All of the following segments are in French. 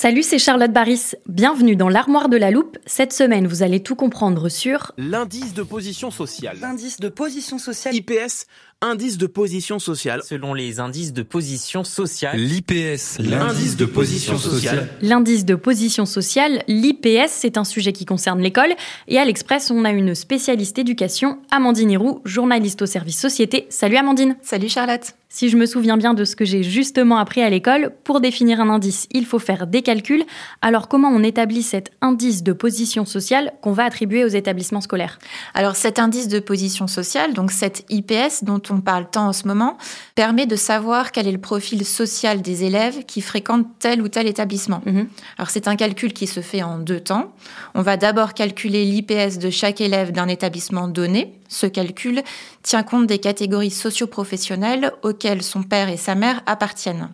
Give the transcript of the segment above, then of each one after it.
Salut, c'est Charlotte Baris. Bienvenue dans l'armoire de la loupe. Cette semaine, vous allez tout comprendre sur L'indice de position sociale. L'indice de position sociale. IPS, indice de position sociale. Selon les indices de position sociale, L'IPS, L'indice de position sociale. l'indice de position sociale. L'IPS, c'est un sujet qui concerne l'école. Et à l'Express, on a une spécialiste éducation, Amandine Hiroux, journaliste au service société. Salut Amandine. Salut Charlotte. Si je me souviens bien de ce que j'ai justement appris à l'école, pour définir un indice, il faut faire des calculs. Alors comment on établit cet indice de position sociale qu'on va attribuer aux établissements scolaires? Alors cet indice de position sociale, donc cet IPS dont on parle tant en ce moment, permet de savoir quel est le profil social des élèves qui fréquentent tel ou tel établissement. Mhm. Alors c'est un calcul qui se fait en deux temps. On va d'abord calculer l'IPS de chaque élève d'un établissement donné. Ce calcul tient compte des catégories socio-professionnelles auxquelles son père et sa mère appartiennent.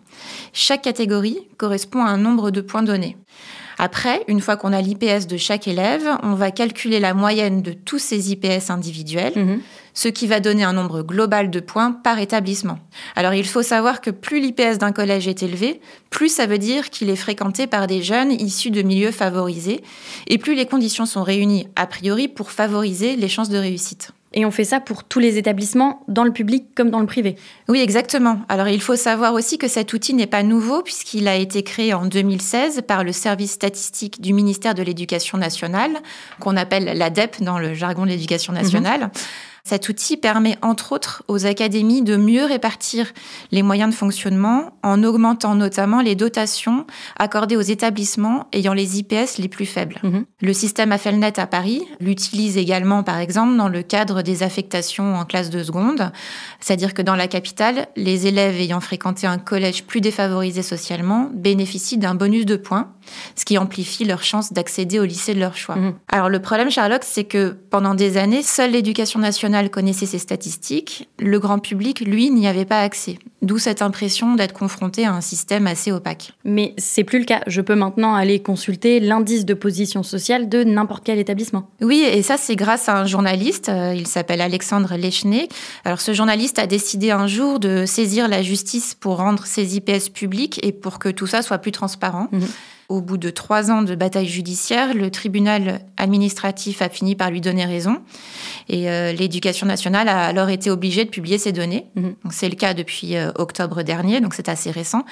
Chaque catégorie correspond à un nombre de points donnés. Après, une fois qu'on a l'IPS de chaque élève, on va calculer la moyenne de tous ces IPS individuels, Mhm. ce qui va donner un nombre global de points par établissement. Alors il faut savoir que plus l'IPS d'un collège est élevé, plus ça veut dire qu'il est fréquenté par des jeunes issus de milieux favorisés, et plus les conditions sont réunies a priori pour favoriser les chances de réussite. Et on fait ça pour tous les établissements, dans le public comme dans le privé. Oui, exactement. Alors il faut savoir aussi que cet outil n'est pas nouveau puisqu'il a été créé en 2016 par le service statistique du ministère de l'Éducation nationale, qu'on appelle l'ADEP dans le jargon de l'éducation nationale. Cet outil permet entre autres aux académies de mieux répartir les moyens de fonctionnement en augmentant notamment les dotations accordées aux établissements ayant les IPS les plus faibles. Mhm. Le système Affelnet à Paris l'utilise également par exemple dans le cadre des affectations en classe de seconde, c'est-à-dire que dans la capitale, les élèves ayant fréquenté un collège plus défavorisé socialement bénéficient d'un bonus de points, ce qui amplifie leur chance d'accéder au lycée de leur choix. Mhm. Alors le problème, Sherlock, c'est que pendant des années, seule l'éducation nationale connaissait ces statistiques. Le grand public, lui, n'y avait pas accès. D'où cette impression d'être confronté à un système assez opaque. Mais c'est plus le cas. Je peux maintenant aller consulter l'indice de position sociale de n'importe quel établissement. Oui, et ça, c'est grâce à un journaliste. euh, Il s'appelle Alexandre Lechner. Alors, ce journaliste a décidé un jour de saisir la justice pour rendre ses IPS publics et pour que tout ça soit plus transparent. Mhm. Au bout de trois ans de bataille judiciaire, le tribunal administratif a fini par lui donner raison. Et euh, l'éducation nationale a alors été obligée de publier ces données. Mhm. C'est le cas depuis euh, octobre dernier, donc c'est assez récent.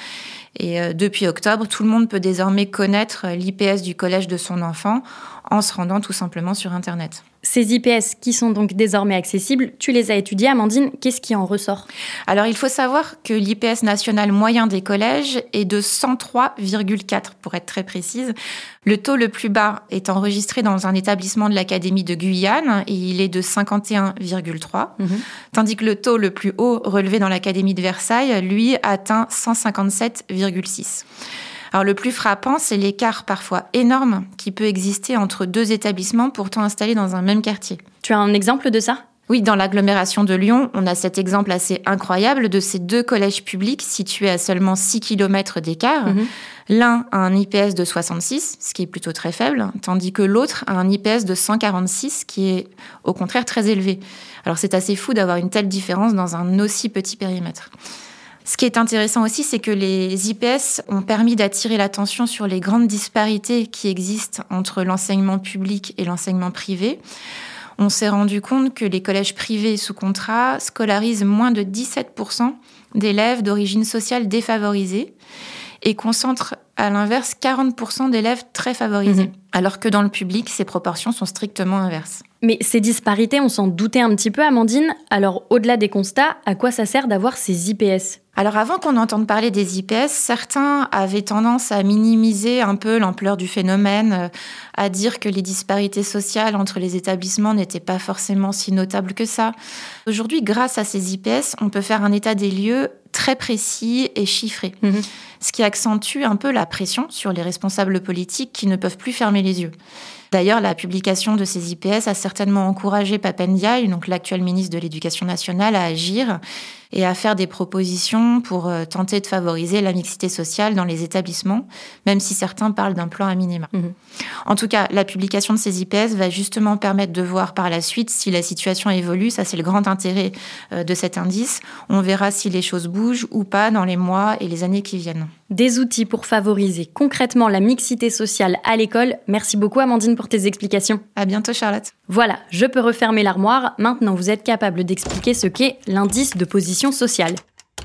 Et euh, depuis octobre, tout le monde peut désormais connaître l'IPS du collège de son enfant en se rendant tout simplement sur Internet. Ces IPS qui sont donc désormais accessibles, tu les as étudiés, Amandine. Qu'est-ce qui en ressort? Alors, il faut savoir que l'IPS national moyen des collèges est de 103,4 pour être très précise. Le taux le plus bas est enregistré dans un établissement de l'Académie de Guyane et il est de 51,3, Mhm. tandis que le taux le plus haut relevé dans l'Académie de Versailles, lui, atteint 157,6. Alors le plus frappant, c'est l'écart parfois énorme qui peut exister entre deux établissements pourtant installés dans un même quartier. Tu as un exemple de ça? Oui, dans l'agglomération de Lyon, on a cet exemple assez incroyable de ces deux collèges publics situés à seulement 6 km d'écart. Mhm. L'un a un IPS de 66, ce qui est plutôt très faible, tandis que l'autre a un IPS de 146, qui est au contraire très élevé. Alors c'est assez fou d'avoir une telle différence dans un aussi petit périmètre. Ce qui est intéressant aussi, c'est que les IPS ont permis d'attirer l'attention sur les grandes disparités qui existent entre l'enseignement public et l'enseignement privé. On s'est rendu compte que les collèges privés sous contrat scolarisent moins de 17% d'élèves d'origine sociale défavorisée et concentrent à l'inverse 40% d'élèves très favorisés, mhm. alors que dans le public, ces proportions sont strictement inverses. Mais ces disparités, on s'en doutait un petit peu, Amandine. Alors, au-delà des constats, à quoi ça sert d'avoir ces IPS alors avant qu'on entende parler des IPS, certains avaient tendance à minimiser un peu l'ampleur du phénomène, euh, à dire que les disparités sociales entre les établissements n'étaient pas forcément si notables que ça. Aujourd'hui, grâce à ces IPS, on peut faire un état des lieux très précis et chiffré, mhm. ce qui accentue un peu la pression sur les responsables politiques qui ne peuvent plus fermer les yeux. D'ailleurs, la publication de ces IPS a certainement encouragé Papendiaï, donc l'actuel ministre de l'Éducation nationale, à agir et à faire des propositions pour euh, tenter de favoriser la mixité sociale dans les établissements, même si certains parlent d'un plan à minima. Mhm. En tout cas, la publication de ces IPS va justement permettre de voir par la suite si la situation évolue. Ça, c'est le grand intérêt euh, de cet indice. On verra si les choses bougent ou pas dans les mois et les années qui viennent. Des outils pour favoriser concrètement la mixité sociale à l'école. Merci beaucoup Amandine pour tes explications. À bientôt Charlotte. Voilà, je peux refermer l'armoire. Maintenant, vous êtes capable d'expliquer ce qu'est l'indice de position sociale.